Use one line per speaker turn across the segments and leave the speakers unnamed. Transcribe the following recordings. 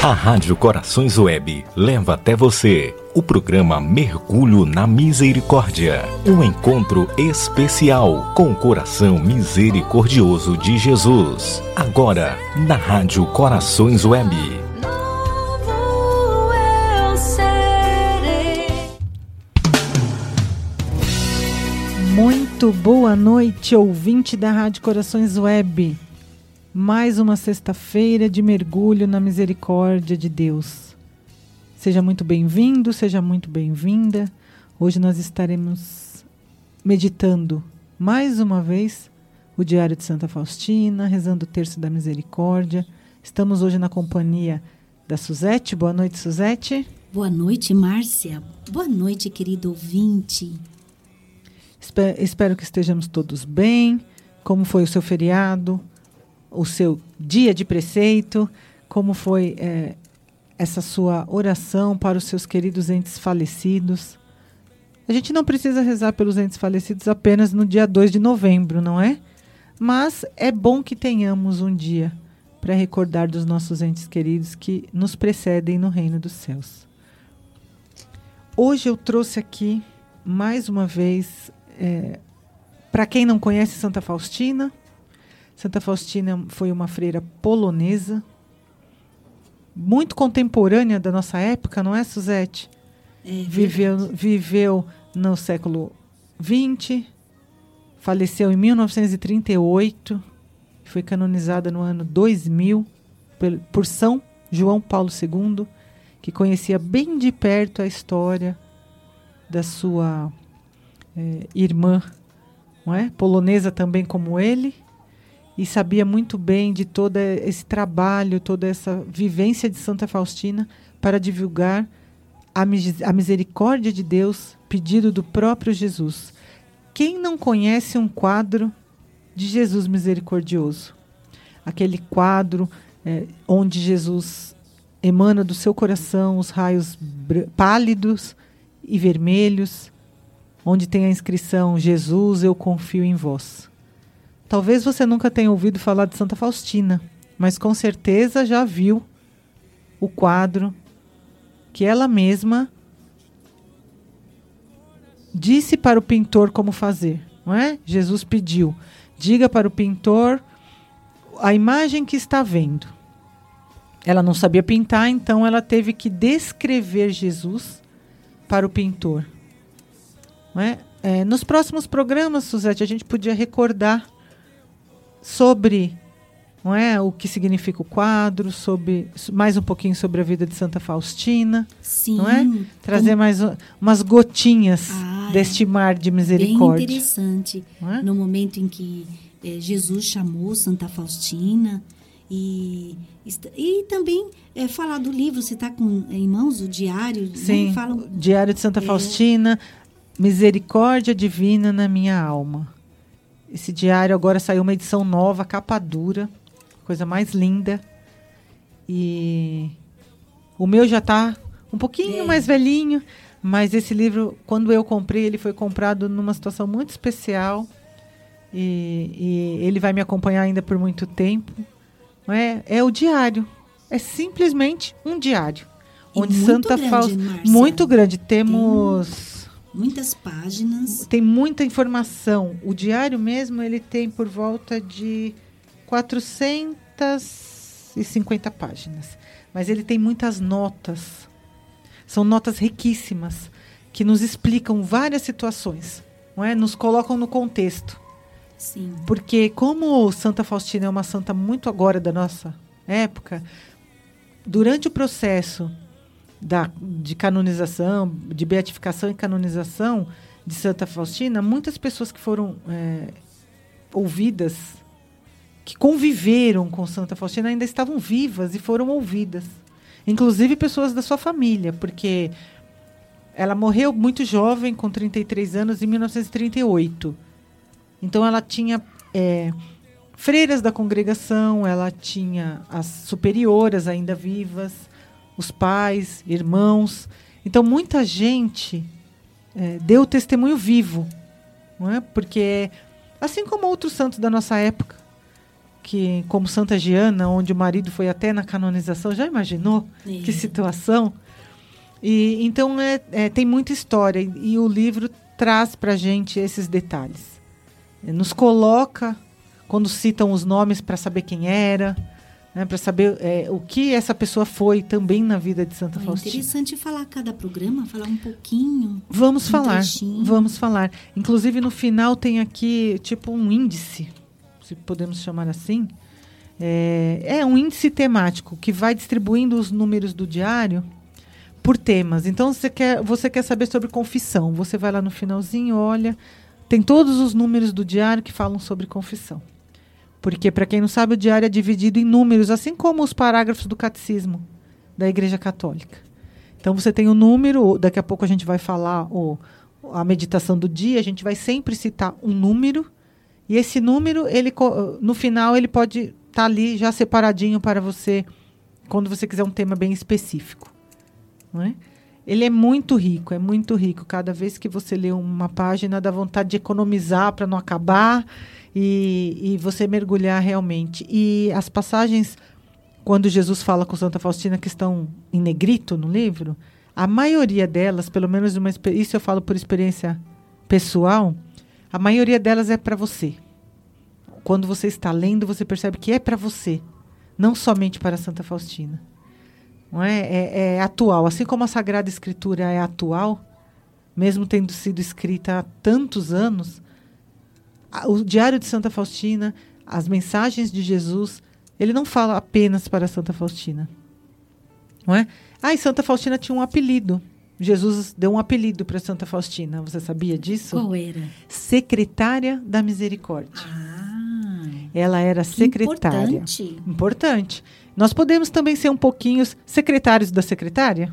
A Rádio Corações Web leva até você o programa Mergulho na Misericórdia. Um encontro especial com o coração misericordioso de Jesus. Agora, na Rádio Corações Web.
Muito boa noite, ouvinte da Rádio Corações Web. Mais uma sexta-feira de mergulho na misericórdia de Deus. Seja muito bem-vindo, seja muito bem-vinda. Hoje nós estaremos meditando mais uma vez o Diário de Santa Faustina, rezando o Terço da Misericórdia. Estamos hoje na companhia da Suzete. Boa noite, Suzete.
Boa noite, Márcia. Boa noite, querido ouvinte.
Espe- Espero que estejamos todos bem. Como foi o seu feriado? O seu dia de preceito? Como foi eh, essa sua oração para os seus queridos entes falecidos? A gente não precisa rezar pelos entes falecidos apenas no dia 2 de novembro, não é? Mas é bom que tenhamos um dia para recordar dos nossos entes queridos que nos precedem no reino dos céus. Hoje eu trouxe aqui, mais uma vez, para quem não conhece Santa Faustina, Santa Faustina foi uma freira polonesa, muito contemporânea da nossa época, não é, Suzete?
É
Viveu, viveu no século XX, faleceu em 1938, foi canonizada no ano 2000 pel- por São João Paulo II, que conhecia bem de perto a história da sua eh, irmã, não é? polonesa também como ele, e sabia muito bem de todo esse trabalho, toda essa vivência de Santa Faustina para divulgar a, a misericórdia de Deus, pedido do próprio Jesus. Quem não conhece um quadro de Jesus misericordioso? Aquele quadro eh, onde Jesus emana do seu coração os raios pálidos e vermelhos, onde tem a inscrição Jesus, eu confio em vós. Talvez você nunca tenha ouvido falar de Santa Faustina, mas com certeza já viu o quadro que ela mesma disse para o pintor como fazer, não é? Jesus pediu: diga para o pintor a imagem que está vendo. Ela não sabia pintar, então ela teve que descrever Jesus para o pintor. Não é? É, nos próximos programas, Suzete, a gente podia recordar sobre não é, o que significa o quadro, sobre mais um pouquinho sobre a vida de Santa Faustina,
Sim.
não é? Trazer
como-
mais umas gotinhas
Ah,
deste mar de
Bem
misericórdia.
interessante.
Não é?
No momento em que eh, Jesus chamou Santa Faustina e, e também eh, falar do livro, você está com em mãos o diário?
Sim,
Né? Fala,
Diário de Santa
É.
Faustina, Misericórdia Divina na minha alma. Esse diário agora saiu uma edição nova, capa dura, coisa mais linda. E o meu já está um pouquinho mais velhinho, mas esse livro, quando eu comprei, ele foi comprado numa situação muito especial. E, e ele vai me acompanhar ainda por muito tempo. Não é, é o diário. É simplesmente um diário.
E
onde
muito
Santa Faustina. Muito grande. Temos.
Muitas páginas.
Tem muita informação. O diário mesmo ele tem por volta de 450 páginas. Mas ele tem muitas notas. São notas riquíssimas que nos explicam várias situações, não é? Nos colocam no contexto.
Sim.
Porque como Santa Faustina é uma santa muito agora da nossa época, durante o processo da, de canonização, de beatificação e canonização de Santa Faustina, muitas pessoas que foram é, ouvidas, que conviveram com Santa Faustina, ainda estavam vivas e foram ouvidas. Inclusive pessoas da sua família, porque ela morreu muito jovem, com 33 anos, em 1938. Então ela tinha é, freiras da congregação, ela tinha as superioras ainda vivas, os pais, irmãos. Então muita gente é, deu testemunho vivo, não é? Porque assim como outros santos da nossa época que como Santa Giana, onde o marido foi até na canonização, já imaginou
É.
que situação? E então é, é, tem muita história e, e o livro traz para gente esses detalhes. Nos coloca quando citam os nomes para saber quem era, né, para saber é, o que essa pessoa foi também na vida de Santa
É
Faustina.
interessante falar cada programa, falar um pouquinho.
Vamos
Um
falar.
trechinho.
Vamos falar. Inclusive no final tem aqui tipo um índice, se podemos chamar assim. É, é um índice temático que vai distribuindo os números do diário por temas. Então você quer, você quer saber sobre confissão. Você vai lá no finalzinho, olha, tem todos os números do diário que falam sobre confissão. Porque, para quem não sabe, o diário é dividido em números, assim como os parágrafos do catecismo da Igreja Católica. Então você tem o número, daqui a pouco a gente vai falar o, a meditação do dia, a gente vai sempre citar um número, e esse número, ele no final, ele pode estar ali já separadinho para você, quando você quiser um tema bem específico. Não é? Ele é muito rico, é muito rico. Cada vez que você lê uma página, dá vontade de economizar para não acabar e, e você mergulhar realmente. E as passagens, quando Jesus fala com Santa Faustina, que estão em negrito no livro, a maioria delas, pelo menos uma, isso eu falo por experiência pessoal, a maioria delas é para você. Quando você está lendo, você percebe que é para você, não somente para Santa Faustina. Não é? É, é atual. Assim como a Sagrada Escritura é atual, mesmo tendo sido escrita há tantos anos, o Diário de Santa Faustina, as mensagens de Jesus, ele não fala apenas para Santa Faustina. Não é? Ah, e Santa Faustina tinha um apelido. Jesus deu um apelido para Santa Faustina. Você sabia disso?
Qual era?
Secretária da Misericórdia.
Ah,
Ela era secretária.
importante.
Importante. Nós podemos também ser um pouquinho secretários da secretária?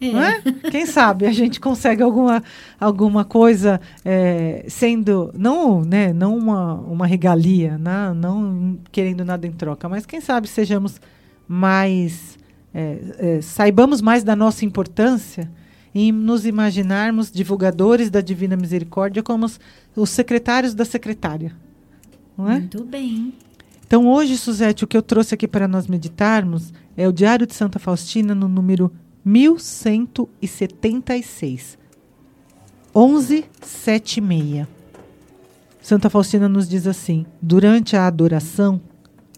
É.
Não é? Quem sabe a gente consegue alguma, alguma coisa é, sendo, não, né, não uma, uma regalia, né, não querendo nada em troca, mas quem sabe sejamos mais, é, é, saibamos mais da nossa importância em nos imaginarmos divulgadores da Divina Misericórdia como os, os secretários da secretária. Não é?
Muito bem.
Então, hoje, Suzete, o que eu trouxe aqui para nós meditarmos é o Diário de Santa Faustina, no número 1176. 1176. Santa Faustina nos diz assim: Durante a adoração,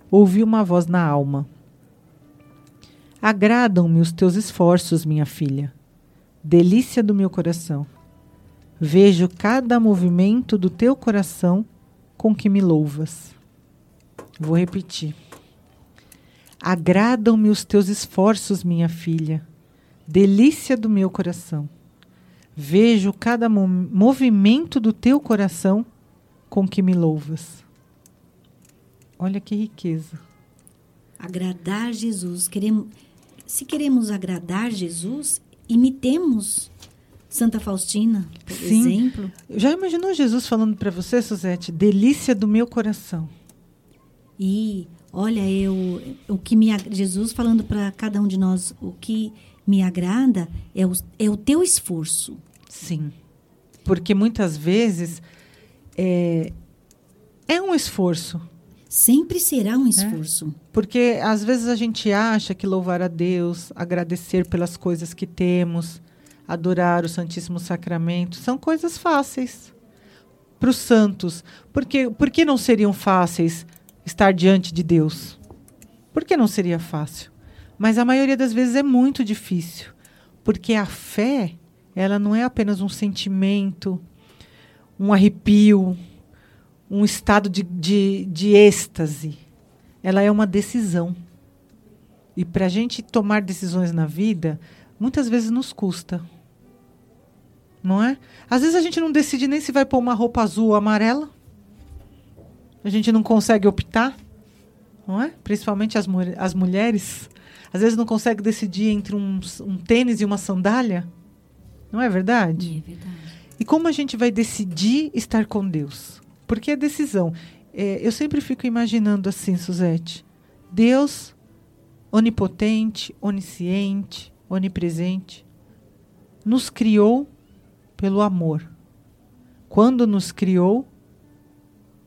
ouvi uma voz na alma. Agradam-me os teus esforços, minha filha, delícia do meu coração. Vejo cada movimento do teu coração com que me louvas. Vou repetir. Agradam-me os teus esforços, minha filha, delícia do meu coração. Vejo cada mo- movimento do teu coração com que me louvas. Olha que riqueza.
Agradar Jesus. Queremos, se queremos agradar Jesus, imitemos Santa Faustina, por
Sim.
exemplo.
Já imaginou Jesus falando para você, Suzete? Delícia do meu coração.
E olha, eu o que me Jesus falando para cada um de nós, o que me agrada é o, é o teu esforço.
Sim. Porque muitas vezes é, é um esforço.
Sempre será um esforço.
Porque às vezes a gente acha que louvar a Deus, agradecer pelas coisas que temos, adorar o Santíssimo Sacramento, são coisas fáceis para os santos. Por que, por que não seriam fáceis estar diante de Deus? Por que não seria fácil? Mas a maioria das vezes é muito difícil. Porque a fé, ela não é apenas um sentimento, um arrepio, um estado de, de, de êxtase. Ela é uma decisão. E para a gente tomar decisões na vida, muitas vezes nos custa. Não é? Às vezes a gente não decide nem se vai pôr uma roupa azul ou amarela. A gente não consegue optar. Não é? Principalmente as, as mulheres. Às vezes não consegue decidir entre um, um tênis e uma sandália. Não é verdade?
É verdade.
E como a gente vai decidir estar com Deus? Porque é decisão. É, eu sempre fico imaginando assim, Suzete. Deus, onipotente, onisciente, onipresente, nos criou pelo amor. Quando nos criou,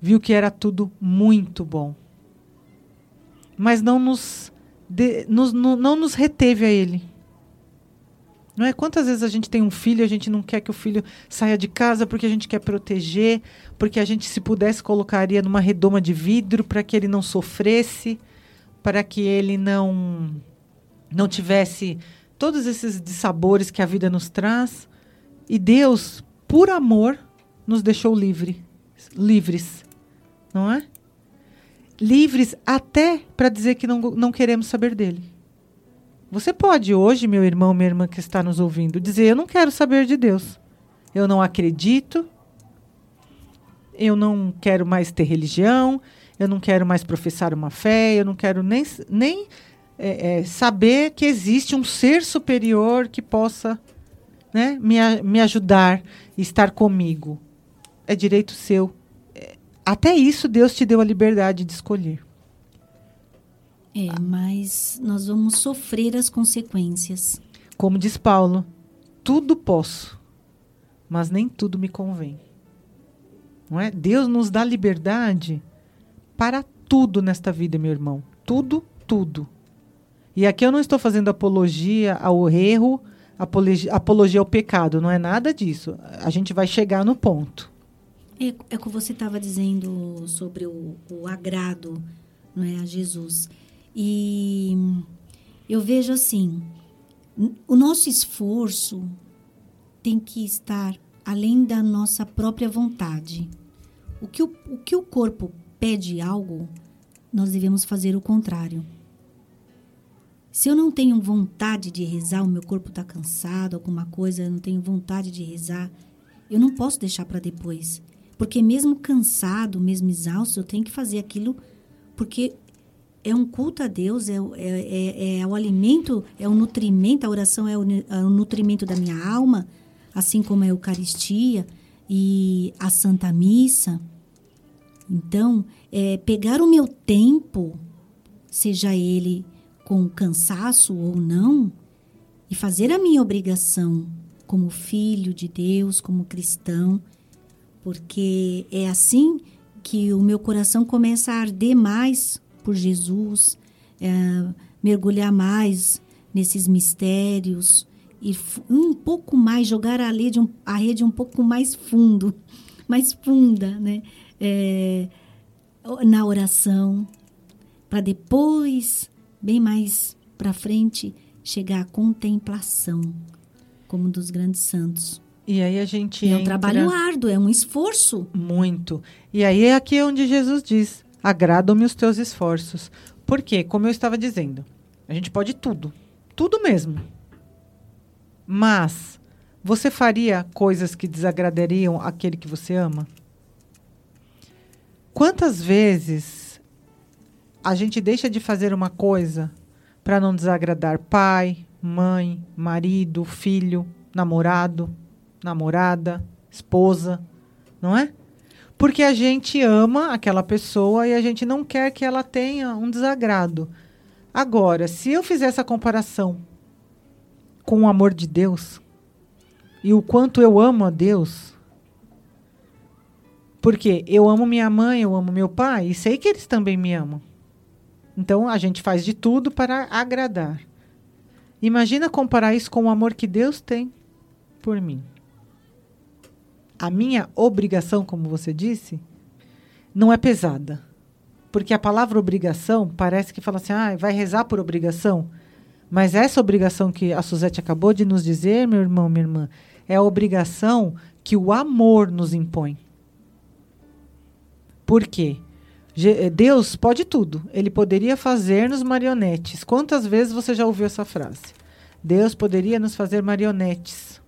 viu que era tudo muito bom. mas não nos, de, nos no- não nos reteve a Ele. Não é? Quantas vezes a gente tem um filho e a gente não quer que o filho saia de casa porque a gente quer proteger, porque a gente, se pudesse, colocaria numa redoma de vidro para que ele não sofresse, para que ele não, não tivesse todos esses dissabores que a vida nos traz. E Deus, por amor, nos deixou livre, livres. Não é? Livres até para dizer que não, não queremos saber dele. Você pode hoje, meu irmão, minha irmã que está nos ouvindo, dizer: Eu não quero saber de Deus. Eu não acredito. Eu não quero mais ter religião. Eu não quero mais professar uma fé. Eu não quero nem, nem é, é, saber que existe um ser superior que possa né, me, me ajudar e estar comigo. É direito seu. Até isso Deus te deu a liberdade de escolher.
É, mas nós vamos sofrer as consequências.
Como diz Paulo, tudo posso, mas nem tudo me convém. Não é? Deus nos dá liberdade para tudo nesta vida, meu irmão. Tudo, tudo. E aqui eu não estou fazendo apologia ao erro, apologia, apologia ao pecado, não é nada disso. A gente vai chegar no ponto.
É, é o que você estava dizendo sobre o, o agrado não é, a Jesus. E eu vejo assim, o nosso esforço tem que estar além da nossa própria vontade. O que o, o que o corpo pede algo, nós devemos fazer o contrário. Se eu não tenho vontade de rezar, o meu corpo está cansado, alguma coisa, eu não tenho vontade de rezar, eu não posso deixar para depois. Porque mesmo cansado, mesmo exausto, eu tenho que fazer aquilo porque é um culto a Deus, é, é, é, é o alimento, é o nutrimento, a oração é o, é o nutrimento da minha alma, assim como a Eucaristia e a Santa Missa. Então, é, pegar o meu tempo, seja ele com cansaço ou não, e fazer a minha obrigação como filho de Deus, como cristão, porque é assim que o meu coração começa a arder mais por Jesus, é, mergulhar mais nesses mistérios e um pouco mais jogar a rede um, a rede um pouco mais fundo, mais funda, né? É, na oração, para depois, bem mais para frente, chegar à contemplação, como dos grandes santos.
E aí a gente
é um trabalho árduo, é um esforço.
muito. E aí é aqui onde Jesus diz: agradam-me os teus esforços. Porque, como eu estava dizendo, a gente pode tudo. Tudo mesmo. Mas você faria coisas que desagradariam aquele que você ama? Quantas vezes a gente deixa de fazer uma coisa para não desagradar pai, mãe, marido, filho, namorado, namorada, esposa, não é? Porque a gente ama aquela pessoa e a gente não quer que ela tenha um desagrado. Agora, se eu fizer essa comparação com o amor de Deus e o quanto eu amo a Deus, porque eu amo minha mãe, eu amo meu pai e sei que eles também me amam. Então a gente faz de tudo para agradar. Imagina comparar isso com o amor que Deus tem por mim. A minha obrigação, como você disse, não é pesada. Porque a palavra obrigação parece que fala assim, ah, vai rezar por obrigação. Mas essa obrigação que a Suzete acabou de nos dizer, meu irmão, minha irmã, é a obrigação que o amor nos impõe. Por quê? Je- Deus pode tudo. Ele poderia fazer-nos marionetes. Quantas vezes você já ouviu essa frase? Deus poderia nos fazer marionetes.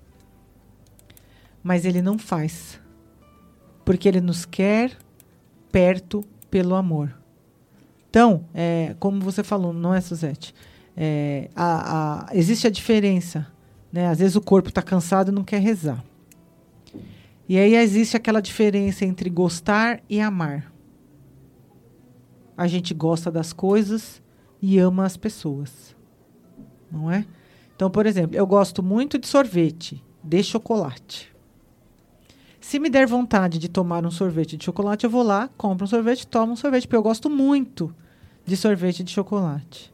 Mas ele não faz. Porque ele nos quer perto pelo amor. Então, é, como você falou, não é, Suzete? É, a- a- existe a diferença. Né? Às vezes o corpo está cansado e não quer rezar. E aí existe aquela diferença entre gostar e amar. A gente gosta das coisas e ama as pessoas. Não é? Então, por exemplo, eu gosto muito de sorvete, de chocolate. Se me der vontade de tomar um sorvete de chocolate, eu vou lá, compro um sorvete, tomo um sorvete, porque eu gosto muito de sorvete de chocolate.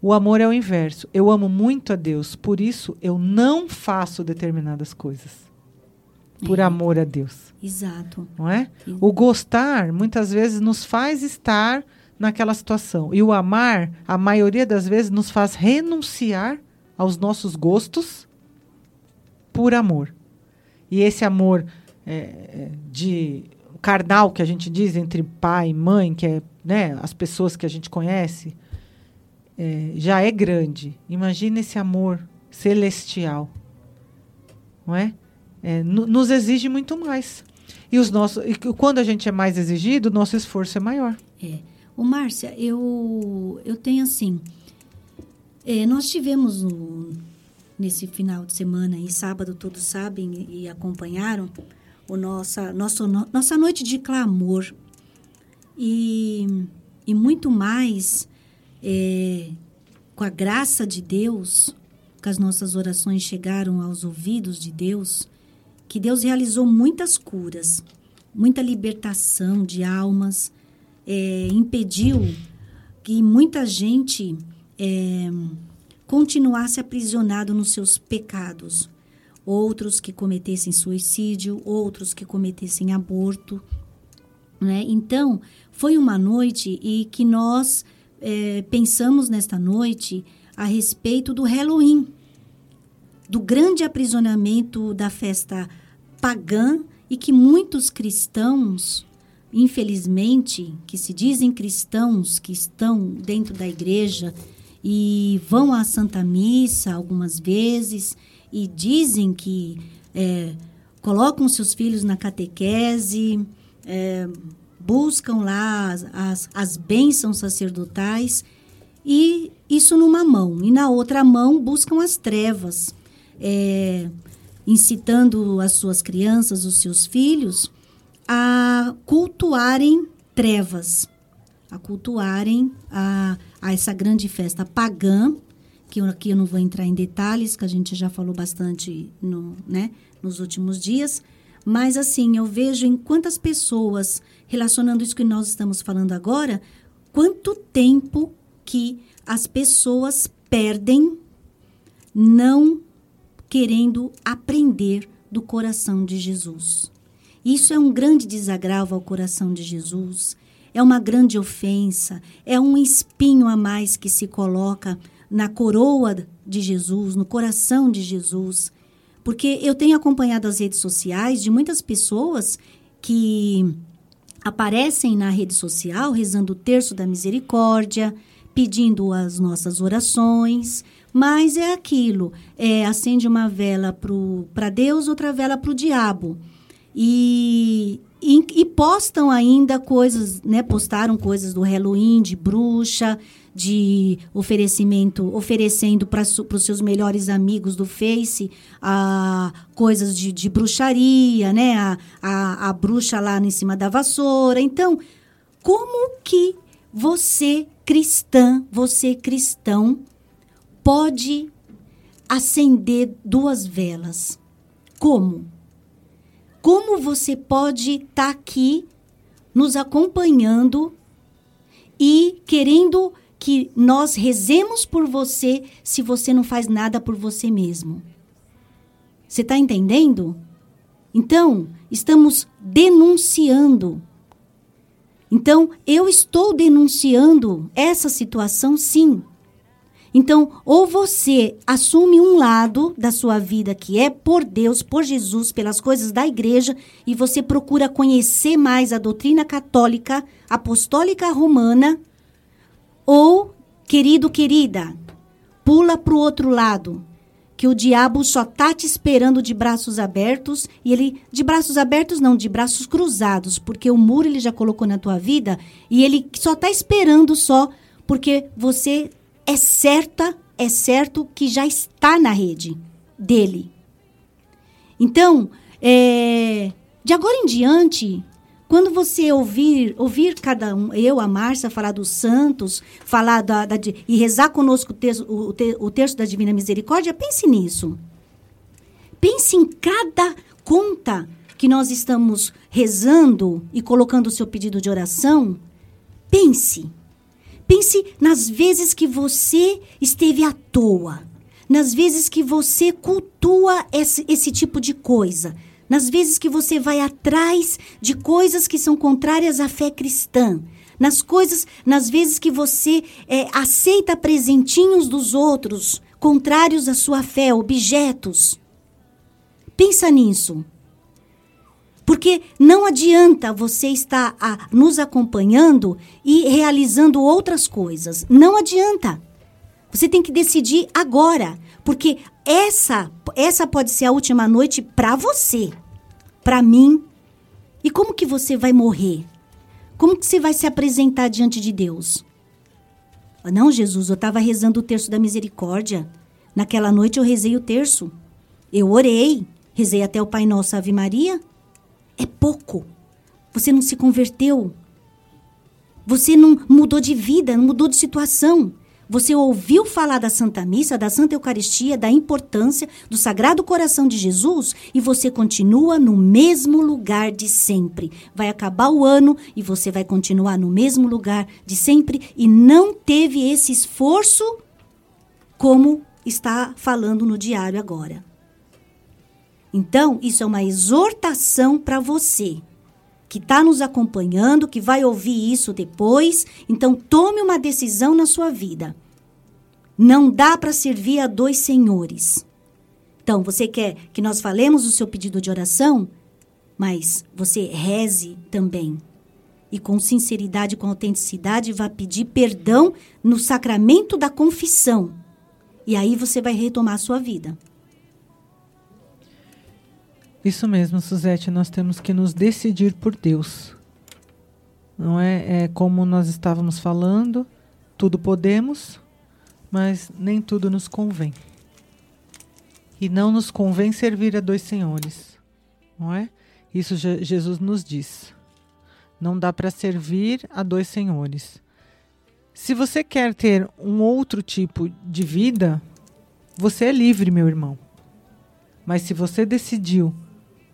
O amor é o inverso. Eu amo muito a Deus, por isso eu não faço determinadas coisas. Por
É.
amor a Deus,
Exato.
não é? O gostar muitas vezes nos faz estar naquela situação. E o amar, a maioria das vezes, nos faz renunciar aos nossos gostos por amor. E esse amor é, é, de carnal que a gente diz entre pai e mãe, que é né, as pessoas que a gente conhece, é, já é grande. Imagina esse amor celestial, não é? É, no- nos exige muito mais. E os nossos, e quando a gente é mais exigido, o nosso esforço é maior.
É. Ô, Márcia, eu, eu tenho assim. é, nós tivemos no- nesse final de semana e sábado, todos sabem e, acompanharam, o nossa, nosso, no- nossa noite de clamor. E, e muito mais, é, com a graça de Deus, que as nossas orações chegaram aos ouvidos de Deus, que Deus realizou muitas curas, muita libertação de almas, é, impediu que muita gente é, continuasse aprisionado nos seus pecados. Outros que cometessem suicídio, outros que cometessem aborto. Né? Então, foi uma noite e que nós é, pensamos nesta noite a respeito do Halloween, do grande aprisionamento da festa pagã e que muitos cristãos, infelizmente, que se dizem cristãos, que estão dentro da igreja e vão à Santa Missa algumas vezes e dizem que é, colocam seus filhos na catequese, é, buscam lá as, as, as bênçãos sacerdotais e isso numa mão. E na outra mão buscam as trevas, é, incitando as suas crianças, os seus filhos, a cultuarem trevas, a cultuarem a, a essa grande festa pagã, que eu, aqui eu não vou entrar em detalhes, que a gente já falou bastante no, né, nos últimos dias, mas assim, eu vejo em quantas pessoas, relacionando isso que nós estamos falando agora, quanto tempo que as pessoas perdem não querendo aprender do coração de Jesus. Isso é um grande desagravo ao coração de Jesus, é uma grande ofensa, é um espinho a mais que se coloca na coroa de Jesus, no coração de Jesus. Porque eu tenho acompanhado as redes sociais de muitas pessoas que aparecem na rede social rezando o terço da misericórdia, pedindo as nossas orações, mas é aquilo, é, acende uma vela para Deus, outra vela para o diabo. E, e, e postam ainda coisas, né? Postaram coisas do Halloween, de bruxa, de oferecimento, oferecendo para os seus melhores amigos do Face a, coisas de, de bruxaria, né? A, a, a bruxa lá em cima da vassoura. Então, como que você, cristã, você cristão, pode acender duas velas? Como? Como você pode estar tá aqui nos acompanhando e querendo que nós rezemos por você se você não faz nada por você mesmo? Você está entendendo? Então, estamos denunciando. Então, eu estou denunciando essa situação, sim. Então, ou você assume um lado da sua vida que é por Deus, por Jesus, pelas coisas da igreja, e você procura conhecer mais a doutrina católica, apostólica romana, ou, querido, querida, pula para o outro lado, que o diabo só tá te esperando de braços abertos, e ele, de braços abertos não, de braços cruzados, porque o muro ele já colocou na tua vida, e ele só tá esperando só, porque você é certa, é certo que já está na rede dele. Então, é, de agora em diante, quando você ouvir, ouvir cada um, eu, a Márcia, falar dos santos, falar da, da e rezar conosco o terço, o, o terço da Divina Misericórdia, pense nisso. Pense em cada conta que nós estamos rezando e colocando o seu pedido de oração. Pense. Pense nas vezes que você esteve à toa, nas vezes que você cultua esse, esse tipo de coisa, nas vezes que você vai atrás de coisas que são contrárias à fé cristã, nas coisas, nas vezes que você é, aceita presentinhos dos outros contrários à sua fé, objetos. Pensa nisso. Porque não adianta você estar a, nos acompanhando e realizando outras coisas. Não adianta. Você tem que decidir agora, porque essa essa pode ser a última noite para você, para mim. E como que você vai morrer? Como que você vai se apresentar diante de Deus? Ah, não, Jesus, eu estava rezando o terço da misericórdia. Naquela noite eu rezei o terço. Eu orei, rezei até o Pai Nosso Ave Maria. É pouco. Você não se converteu. Você não mudou de vida, não mudou de situação. Você ouviu falar da Santa Missa, da Santa Eucaristia, da importância do Sagrado Coração de Jesus e você continua no mesmo lugar de sempre. Vai acabar o ano e você vai continuar no mesmo lugar de sempre e não teve esse esforço como está falando no diário agora. Então, isso é uma exortação para você que está nos acompanhando, que vai ouvir isso depois. Então, tome uma decisão na sua vida. Não dá para servir a dois senhores. Então, você quer que nós falemos o seu pedido de oração, mas você reze também. E com sinceridade, com autenticidade, vá pedir perdão no sacramento da confissão. E aí você vai retomar a sua vida.
Isso mesmo, Suzete, nós temos que nos decidir por Deus. Não é, é como nós estávamos falando, tudo podemos, mas nem tudo nos convém. E não nos convém servir a dois senhores, não é? Isso Je Jesus nos diz. Não dá para servir a dois senhores. Se você quer ter um outro tipo de vida, você é livre, meu irmão. Mas se você decidiu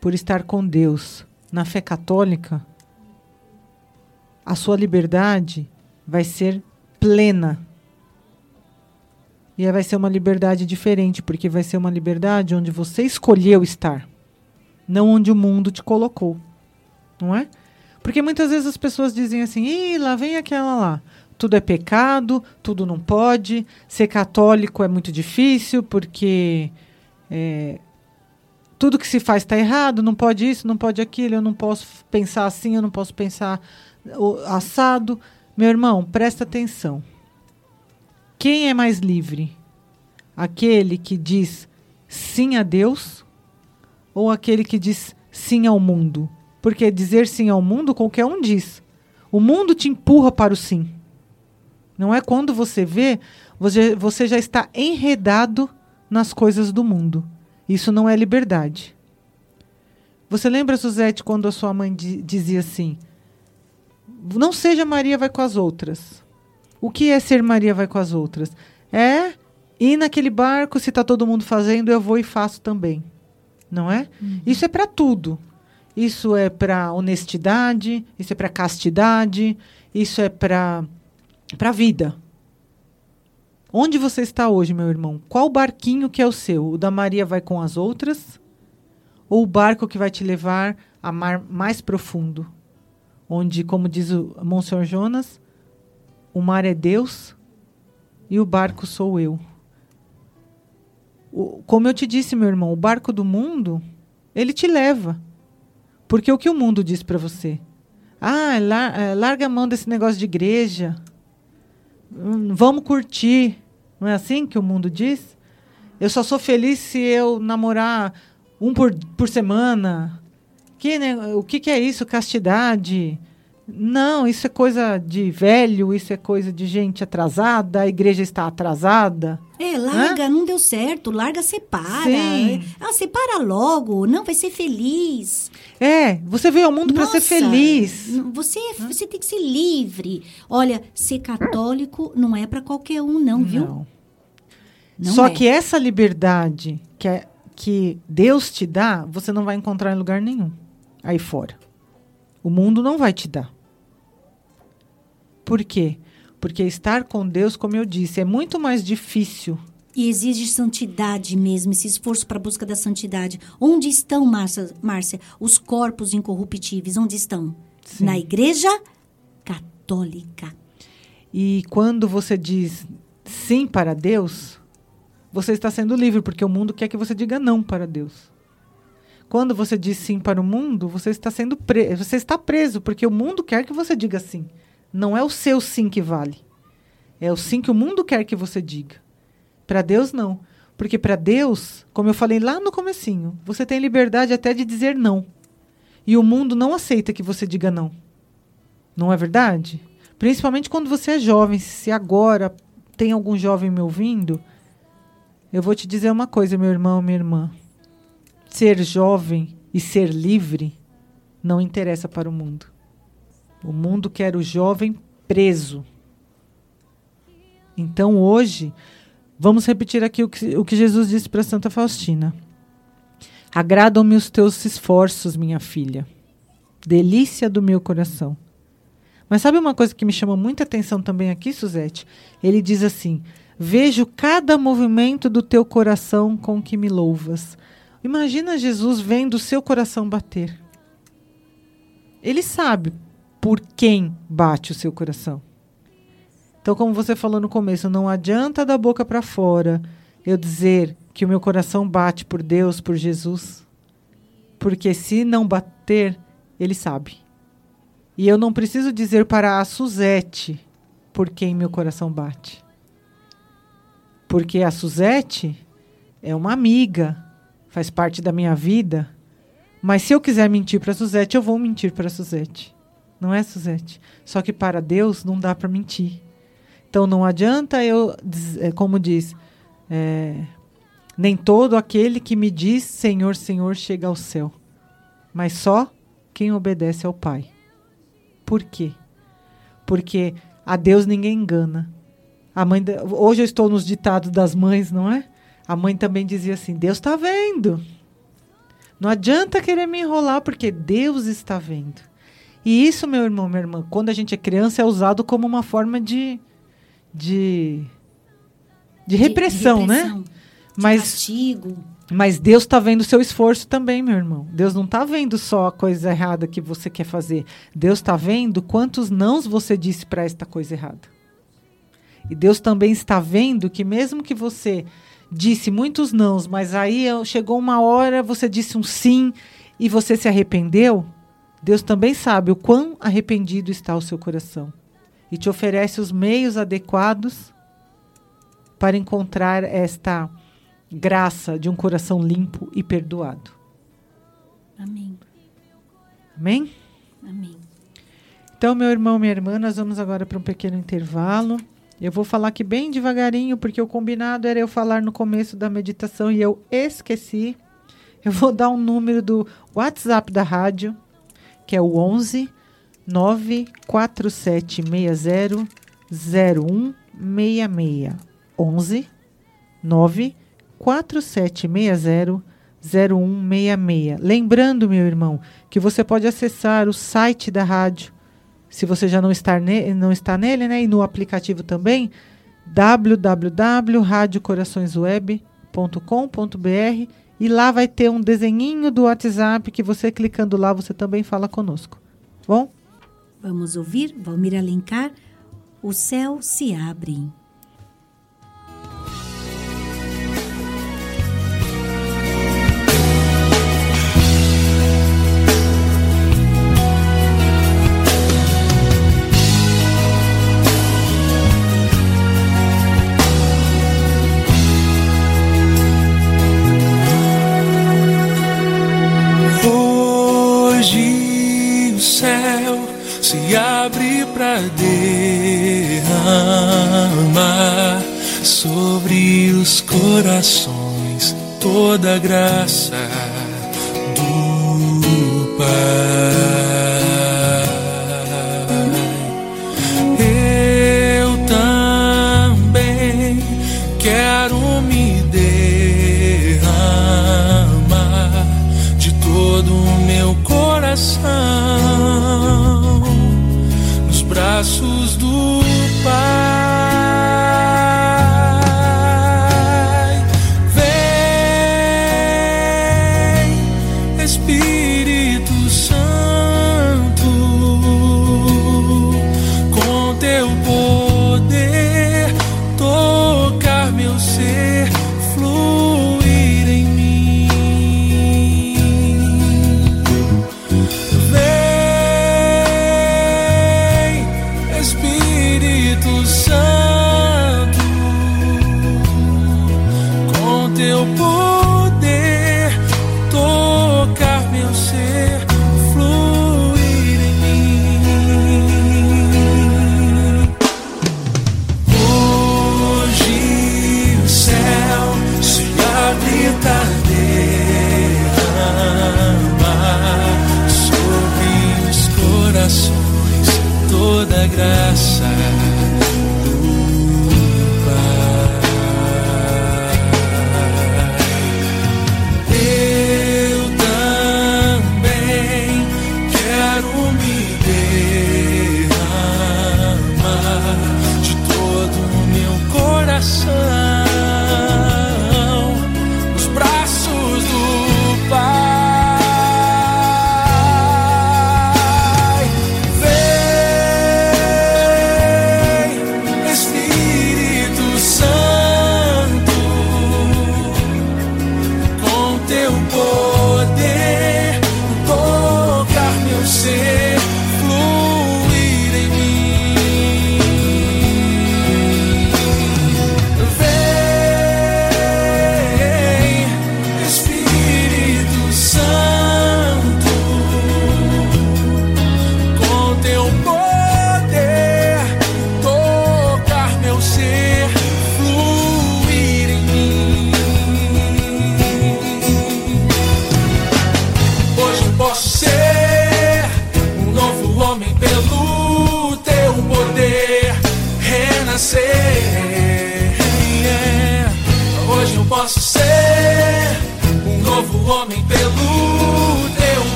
por estar com Deus na fé católica, a sua liberdade vai ser plena. E vai ser uma liberdade diferente, porque vai ser uma liberdade onde você escolheu estar, não onde o mundo te colocou. Não é? Porque muitas vezes as pessoas dizem assim: Ih, lá vem aquela lá. Tudo é pecado, tudo não pode. Ser católico é muito difícil, porque é, tudo que se faz está errado, não pode isso, não pode aquilo, eu não posso pensar assim, eu não posso pensar assado. Meu irmão, presta atenção. Quem é mais livre? Aquele que diz sim a Deus ou aquele que diz sim ao mundo? Porque dizer sim ao mundo qualquer um diz. O mundo te empurra para o sim. Não é quando você vê, você, você já está enredado nas coisas do mundo. Isso não é liberdade. Você lembra, Suzete, quando a sua mãe dizia assim: Não seja Maria vai com as outras. O que é ser Maria vai com as outras? É ir naquele barco, se está todo mundo fazendo, eu vou e faço também. Não é? Uhum. Isso é para tudo. Isso é para honestidade, isso é para castidade, isso é para a vida. Onde você está hoje, meu irmão? Qual barquinho que é o seu? O da Maria vai com as outras? Ou o barco que vai te levar a mar mais profundo? Onde, como diz o Monsenhor Jonas, o mar é Deus e o barco sou eu. O, como eu te disse, meu irmão, o barco do mundo, ele te leva. Porque o que o mundo diz para você? Ah, é, larga a mão desse negócio de igreja. Vamos curtir. Não é assim que o mundo diz? Eu só sou feliz se eu namorar um por, por semana. Que, né, o que, que é isso? Castidade? Não, isso é coisa de velho, isso é coisa de gente atrasada, a igreja está atrasada.
É, larga, Hã? não deu certo, larga, separa. Sim. Ah, separa logo, não, vai ser feliz.
É, você veio ao mundo para ser feliz.
Você, é, você tem que ser livre. Olha, ser católico não é para qualquer um, não, viu? Não.
não Só é. que essa liberdade que, é, que Deus te dá, você não vai encontrar em lugar nenhum aí fora. O mundo não vai te dar. Por quê? Porque estar com Deus, como eu disse, é muito mais difícil.
E exige santidade mesmo, esse esforço para a busca da santidade. Onde estão, Márcia, Márcia, os corpos incorruptíveis? Onde estão?
Sim.
Na igreja católica.
E quando você diz sim para Deus, você está sendo livre, porque o mundo quer que você diga não para Deus. Quando você diz sim para o mundo, você está sendo pre você está preso, porque o mundo quer que você diga sim. Não é o seu sim que vale. É o sim que o mundo quer que você diga. Para Deus não, porque para Deus, como eu falei lá no comecinho, você tem liberdade até de dizer não. E o mundo não aceita que você diga não. Não é verdade? Principalmente quando você é jovem. Se agora tem algum jovem me ouvindo, eu vou te dizer uma coisa, meu irmão, minha irmã. Ser jovem e ser livre não interessa para o mundo. O mundo quer o jovem preso. Então hoje, vamos repetir aqui o que, o que Jesus disse para Santa Faustina. Agradam-me os teus esforços, minha filha. Delícia do meu coração. Mas sabe uma coisa que me chama muita atenção também aqui, Suzete? Ele diz assim: Vejo cada movimento do teu coração com que me louvas. Imagina Jesus vendo o seu coração bater. Ele sabe por quem bate o seu coração. Então, como você falou no começo, não adianta da boca para fora eu dizer que o meu coração bate por Deus, por Jesus. Porque se não bater, ele sabe. E eu não preciso dizer para a Suzete por quem meu coração bate. Porque a Suzete é uma amiga, faz parte da minha vida. Mas se eu quiser mentir para a Suzete, eu vou mentir para a Suzete. Não é, Suzete? Só que para Deus não dá para mentir. Então não adianta eu, é, como diz, é, nem todo aquele que me diz Senhor, Senhor chega ao céu, mas só quem obedece ao Pai. Por quê? Porque a Deus ninguém engana. A mãe hoje eu estou nos ditados das mães, não é? A mãe também dizia assim: Deus está vendo. Não adianta querer me enrolar, porque Deus está vendo. E isso, meu irmão, minha irmã, quando a gente é criança, é usado como uma forma de. de. de repressão, né?
repressão, de
Mas,
castigo.
mas Deus está vendo o seu esforço também, meu irmão. Deus não está vendo só a coisa errada que você quer fazer. Deus está vendo quantos nãos você disse para esta coisa errada. E Deus também está vendo que mesmo que você disse muitos nãos, mas aí chegou uma hora, você disse um sim e você se arrependeu, Deus também sabe o quão arrependido está o seu coração e te oferece os meios adequados para encontrar esta graça de um coração limpo e perdoado.
Amém.
Amém?
Amém.
Então, meu irmão, minha irmã, nós vamos agora para um pequeno intervalo. Eu vou falar aqui bem devagarinho, porque o combinado era eu falar no começo da meditação e eu esqueci. Eu vou dar um número do WhatsApp da rádio, que é o 11 94760 0166. 11 94760 0166. Lembrando, meu irmão, que você pode acessar o site da rádio, se você já não está, ne não está nele, né? E no aplicativo também, www.radiocoraçõesweb.com.br e lá vai ter um desenhinho do WhatsApp que você clicando lá, você também fala conosco. Bom?
Vamos ouvir Valmir Alencar, O Céu se Abre.
Sobre os corações toda a graça do Pai. Eu também quero me derramar de todo o meu coração nos braços graça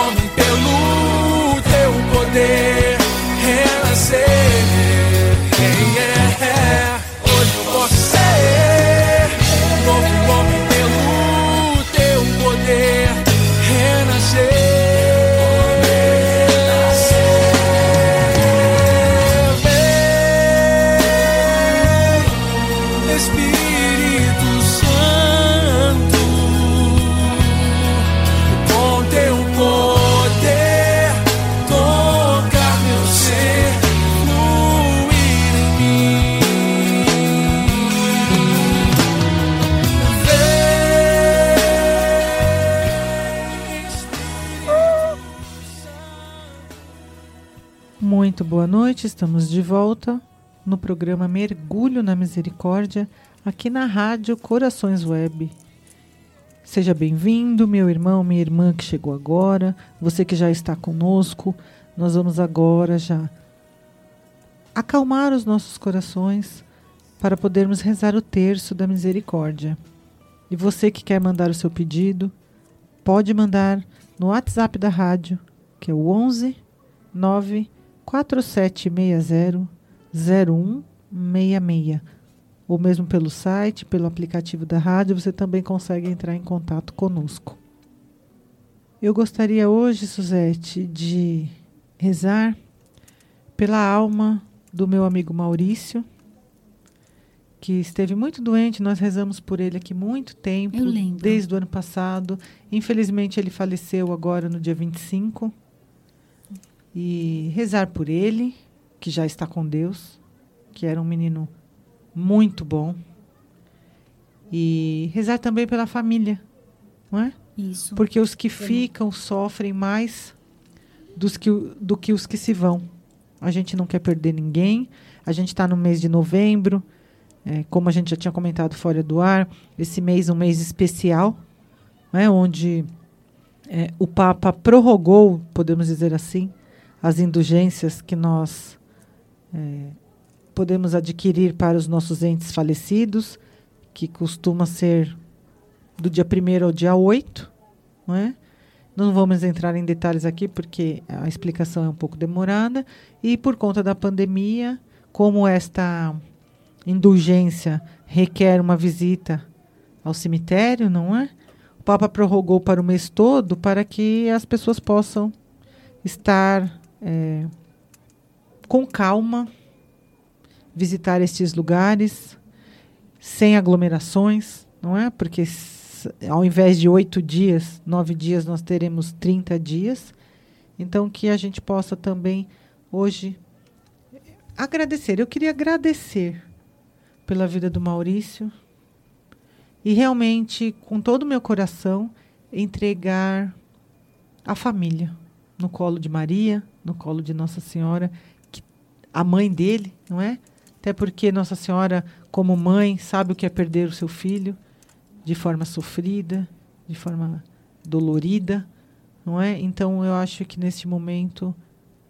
homem pelo
estamos de volta no programa Mergulho na Misericórdia, aqui na Rádio Corações Web. Seja bem-vindo, meu irmão, minha irmã que chegou agora, você que já está conosco. Nós vamos agora já acalmar os nossos corações para podermos rezar o terço da misericórdia. E você que quer mandar o seu pedido, pode mandar no WhatsApp da rádio, que é o 11 9 4760 0166. Ou mesmo pelo site, pelo aplicativo da rádio, você também consegue entrar em contato conosco. Eu gostaria hoje, Suzete, de rezar pela alma do meu amigo Maurício, que esteve muito doente. Nós rezamos por ele aqui muito tempo, desde o ano passado. Infelizmente, ele faleceu agora no dia 25. E rezar por ele, que já está com Deus, que era um menino muito bom. E rezar também pela família, não é?
Isso.
Porque os que ficam sofrem mais dos que, do que os que se vão. A gente não quer perder ninguém. A gente está no mês de novembro. é, como a gente já tinha comentado fora do ar, esse mês é um mês especial, né, onde é, o Papa prorrogou, podemos dizer assim, as indulgências que nós é, podemos adquirir para os nossos entes falecidos, que costuma ser do dia 1 ao dia 8, não é? Não vamos entrar em detalhes aqui porque a explicação é um pouco demorada e por conta da pandemia, como esta indulgência requer uma visita ao cemitério, não é? O Papa prorrogou para o mês todo para que as pessoas possam estar é, com calma, visitar estes lugares, sem aglomerações, não é? Porque ao invés de oito dias, nove dias, nós teremos 30 dias. Então, que a gente possa também hoje agradecer. Eu queria agradecer pela vida do Maurício e realmente, com todo o meu coração, entregar a família no colo de Maria, no colo de Nossa Senhora, que, a mãe dele, não é? Até porque Nossa Senhora, como mãe, sabe o que é perder o seu filho de forma sofrida, de forma dolorida, não é? Então eu acho que neste momento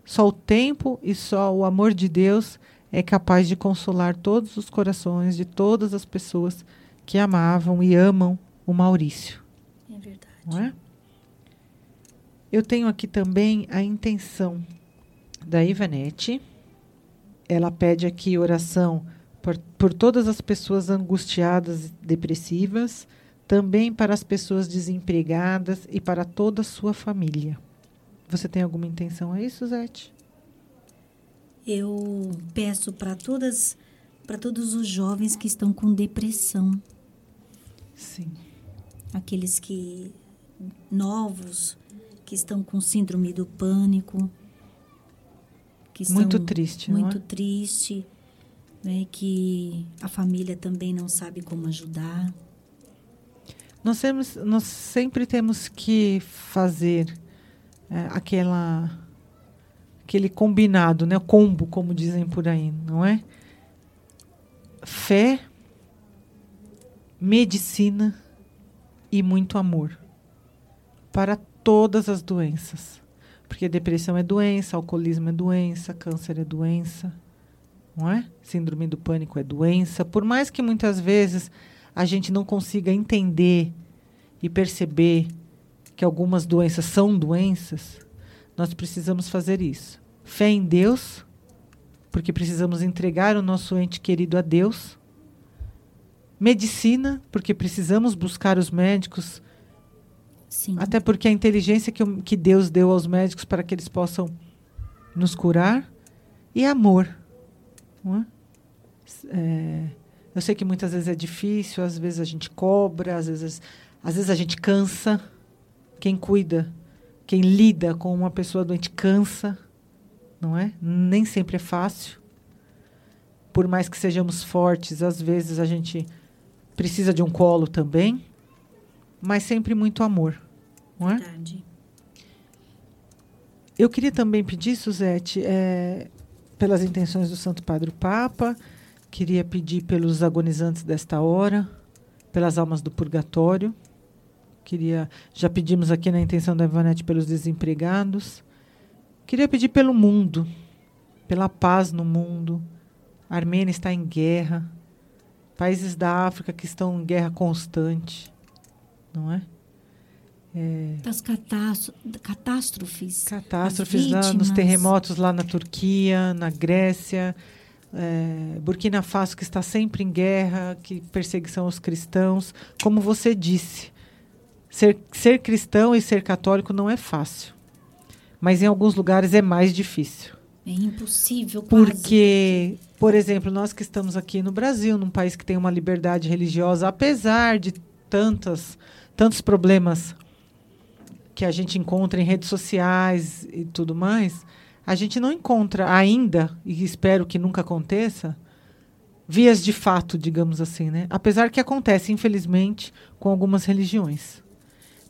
só o tempo e só o amor de Deus é capaz de consolar todos os corações de todas as pessoas que amavam e amam o Maurício,
É verdade.
não é? Eu tenho aqui também a intenção da Ivanete. Ela pede aqui oração por, por todas as pessoas angustiadas e depressivas, também para as pessoas desempregadas e para toda a sua família. Você tem alguma intenção aí, Suzete?
Eu peço para todas, para todos os jovens que estão com depressão,
Sim.
aqueles que novos que estão com síndrome do pânico, que
Muito triste,
muito
é?
triste, né, que a família também não sabe como ajudar.
Nós, temos, nós sempre temos que fazer é, aquela, aquele combinado, né? combo, como dizem por aí, não é? Fé, medicina e muito amor para todas as doenças. Porque depressão é doença, alcoolismo é doença, câncer é doença, não é? Síndrome do pânico é doença. Por mais que muitas vezes a gente não consiga entender e perceber que algumas doenças são doenças, nós precisamos fazer isso. Fé em Deus, porque precisamos entregar o nosso ente querido a Deus. Medicina, porque precisamos buscar os médicos,
Sim.
até porque a inteligência que, que Deus deu aos médicos para que eles possam nos curar. E amor. É? É, eu sei que muitas vezes é difícil, às vezes a gente cobra, às vezes, às vezes a gente cansa. Quem cuida, quem lida com uma pessoa doente cansa, não é? Nem sempre é fácil. Por mais que sejamos fortes, às vezes a gente precisa de um colo também, mas sempre muito amor, não é?
Verdade.
Eu queria também pedir, Suzete, é, pelas intenções do Santo Padre Papa, queria pedir pelos agonizantes desta hora, pelas almas do purgatório. Queria, já pedimos aqui na intenção da Ivanete pelos desempregados. Queria pedir pelo mundo, pela paz no mundo. A Armênia está em guerra. Países da África que estão em guerra constante, não é?
Das catás- catástrofes.
catástrofes lá, nos terremotos lá na Turquia, na Grécia, é, Burkina Faso que está sempre em guerra, que perseguição aos cristãos. Como você disse, ser, ser cristão e ser católico não é fácil, mas em alguns lugares é mais difícil.
É impossível quase.
Porque, por exemplo, nós que estamos aqui no Brasil, num país que tem uma liberdade religiosa, apesar de tantas, tantos problemas que a gente encontra em redes sociais e tudo mais, a gente não encontra ainda, e espero que nunca aconteça, vias de fato, digamos assim, né? Apesar que acontece, infelizmente, com algumas religiões.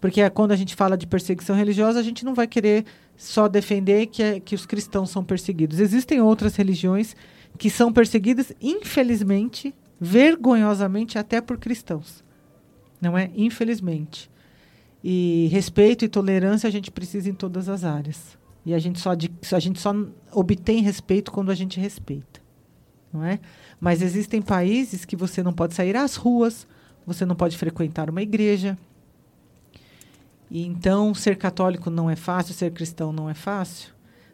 Porque é quando a gente fala de perseguição religiosa, a gente não vai querer só defender que, é, que os cristãos são perseguidos. Existem outras religiões que são perseguidas, infelizmente, vergonhosamente, até por cristãos. Não é? Infelizmente. E respeito e tolerância a gente precisa em todas as áreas. E a gente só, a gente só obtém respeito quando a gente respeita. Não é? Mas existem países que você não pode sair às ruas, você não pode frequentar uma igreja. E então ser católico não é fácil, ser cristão não é fácil.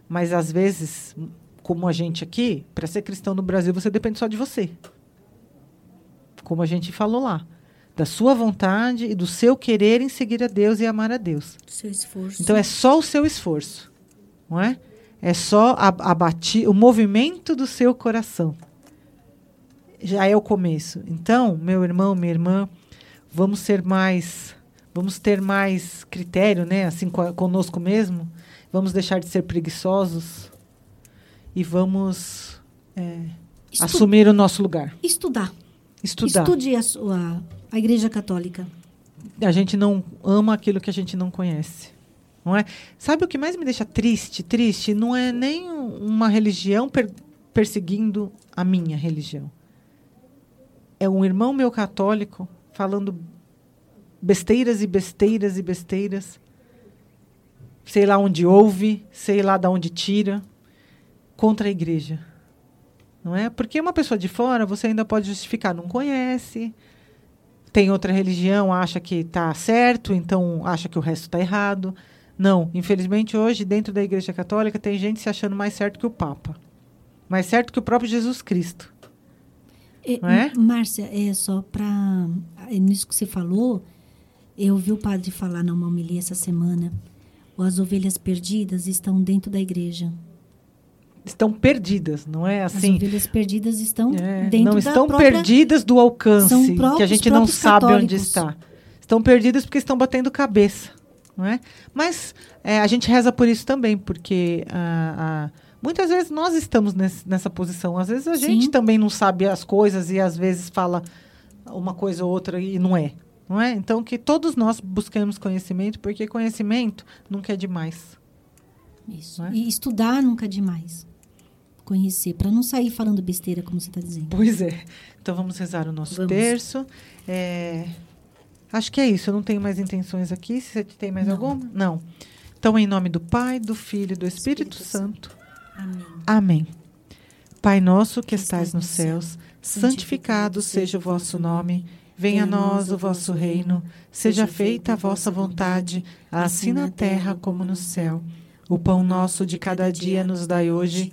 Mas às vezes, como a gente aqui, para ser cristão no Brasil você depende só de você. Como a gente falou lá, da sua vontade e do seu querer em seguir a Deus e amar a Deus.
Seu esforço.
Então é só o seu esforço, não é? É só a, a bati- o movimento do seu coração. Já é o começo. Então, meu irmão, minha irmã, vamos ser mais, vamos ter mais critério, né? Assim co- conosco mesmo. Vamos deixar de ser preguiçosos e vamos é, assumir o nosso lugar.
Estudar.
Estudar.
Estude a, sua, a Igreja Católica.
a gente não ama aquilo que a gente não conhece. Não é? Sabe o que mais me deixa triste? Triste não é nem uma religião per- perseguindo a minha religião. É um irmão meu católico falando besteiras e besteiras e besteiras. Sei lá onde ouve, sei lá de onde tira, contra a igreja. Não é? Porque uma pessoa de fora você ainda pode justificar, não conhece, tem outra religião, acha que está certo, então acha que o resto está errado. Não, infelizmente hoje dentro da Igreja Católica tem gente se achando mais certo que o Papa, mais certo que o próprio Jesus Cristo.
É,
é?
Márcia, é só para. Nisso que você falou, eu ouvi o padre falar numa homilia essa semana. As ovelhas perdidas estão dentro da igreja.
Estão perdidas, não é
As
assim?
ovelhas perdidas estão
É,
dentro
não estão
própria...
perdidas do alcance, que a gente não sabe onde está. Estão perdidas porque estão batendo cabeça, não é? Mas é, a gente reza por isso também, porque ah, ah, muitas vezes nós estamos nesse- nessa posição. Às vezes a
Sim.
gente também não sabe as coisas e às vezes fala uma coisa ou outra e não é, não é? Então que todos nós busquemos conhecimento, porque conhecimento nunca é demais.
Isso.
É?
E estudar nunca é demais. Conhecer, para não sair falando besteira, como você está dizendo.
Pois é. Então vamos rezar o nosso
Vamos.
terço. É, Acho que é isso. Eu não tenho mais intenções aqui. Se você tem mais
Não.
alguma? Não. Então, em nome do Pai, do Filho e do Espírito,
Espírito
Santo.
Amém.
Amém. Pai nosso que estais
estais
nos
no céu,
céus, santificado seja o vosso nome. Venha a nós o vosso reino. Seja feita a vossa vontade, assim na terra como no céu. O pão nosso de cada dia nos dai hoje.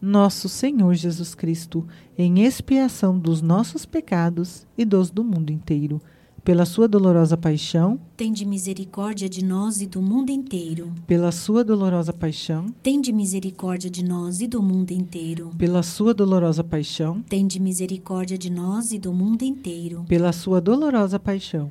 nosso Senhor Jesus Cristo, em expiação dos nossos pecados e dos do mundo inteiro. Pela sua dolorosa paixão,
Tende misericórdia de nós e do mundo inteiro.
pela sua dolorosa paixão,
Tende misericórdia de nós e do mundo inteiro.
pela sua dolorosa paixão,
Tende misericórdia de nós e do mundo inteiro.
pela sua dolorosa paixão,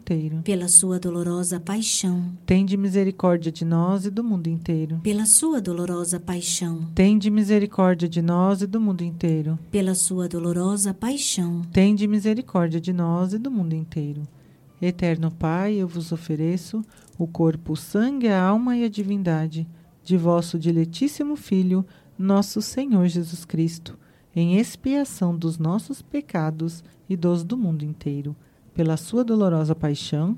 Pela sua dolorosa paixão,
Tende misericórdia de nós e do mundo inteiro.
pela sua dolorosa paixão,
Tende misericórdia de nós e do mundo inteiro.
pela sua dolorosa paixão,
Tende misericórdia de nós e do mundo inteiro. Eterno Pai, eu vos ofereço o corpo, o sangue, a alma e a divindade de vosso diletíssimo Filho, nosso Senhor Jesus Cristo, em expiação dos nossos pecados e dos do mundo inteiro. Pela sua dolorosa paixão,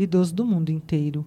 e dos do mundo inteiro.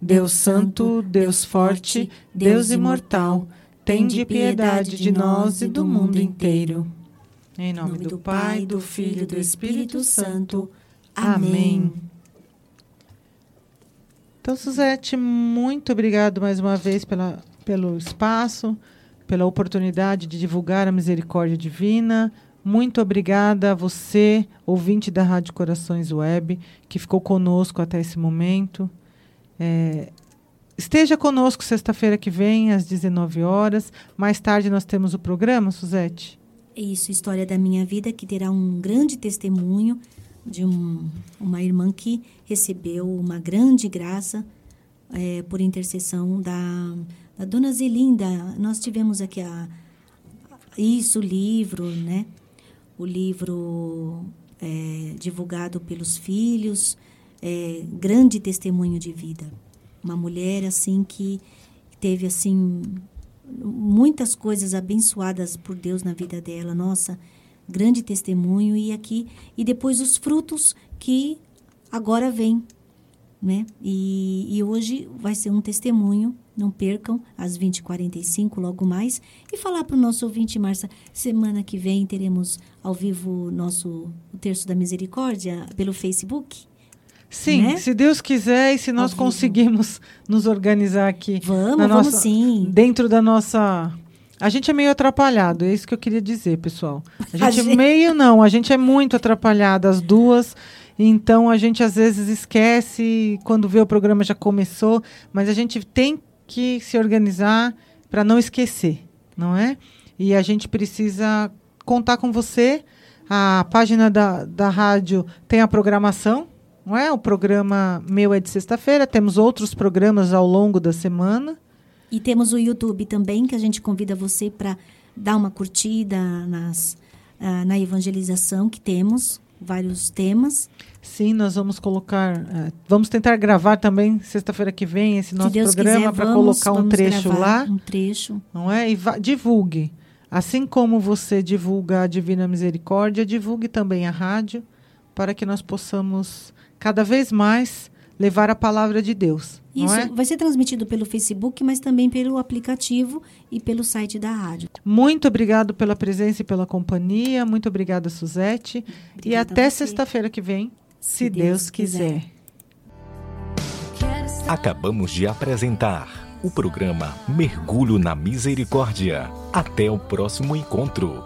Deus Santo, Deus Forte, Deus Imortal, tende piedade de nós e do mundo inteiro. Em nome do Pai, do Filho e do Espírito Santo. Amém. Então, Suzete, muito obrigado mais uma vez pela, pelo espaço, pela oportunidade de divulgar a misericórdia divina. Muito obrigada a você, ouvinte da Rádio Corações Web, que ficou conosco até esse momento. É, esteja conosco sexta-feira que vem, às 19 horas. Mais tarde nós temos o programa, Suzete.
Isso, história da minha vida, que terá um grande testemunho de um- uma irmã que recebeu uma grande graça é, por intercessão da, da dona Zelinda. Nós tivemos aqui a, isso, o livro, né? O livro é, divulgado pelos filhos, é, grande testemunho de vida. Uma mulher assim que teve assim muitas coisas abençoadas por Deus na vida dela. Nossa, grande testemunho e aqui e depois os frutos que agora vêm, né? E, e hoje vai ser um testemunho. Não percam às 20h45, logo mais. E falar para o nosso ouvinte, Marcia, semana que vem teremos ao vivo nosso o Terço da Misericórdia pelo Facebook.
Sim,
né?
se Deus quiser e se nós conseguirmos nos organizar aqui.
Vamos,
na
vamos
nossa-
sim.
Dentro da nossa. A gente é meio atrapalhado, é isso que eu queria dizer, pessoal. A gente,
A
é
gente-
meio não, a gente é muito atrapalhado, as duas. Então a gente às vezes esquece quando vê o programa já começou, mas a gente tem que se organizar para não esquecer, não é? E a gente precisa contar com você. A página da, da rádio tem a programação, não é? O programa meu é de sexta-feira, temos outros programas ao longo da semana.
E temos o YouTube também, que a gente convida você para dar uma curtida nas, ah, na evangelização que temos, vários temas.
Sim, nós vamos colocar. eh, vamos tentar gravar também sexta-feira que vem esse nosso programa para colocar um trecho lá,
Um trecho.
não é? E divulgue. Assim como você divulga a Divina Misericórdia, divulgue também a rádio para que nós possamos cada vez mais levar a palavra de Deus.
Isso
Não é?
vai ser transmitido pelo Facebook, mas também pelo aplicativo e pelo site da rádio.
Muito obrigado pela presença e pela companhia. Muito obrigada, Suzete. e
Obrigada a
até sexta-feira que vem, se,
Se
Deus,
Deus
quiser.
quiser.
Acabamos de apresentar o programa Mergulho na Misericórdia. Até o próximo encontro.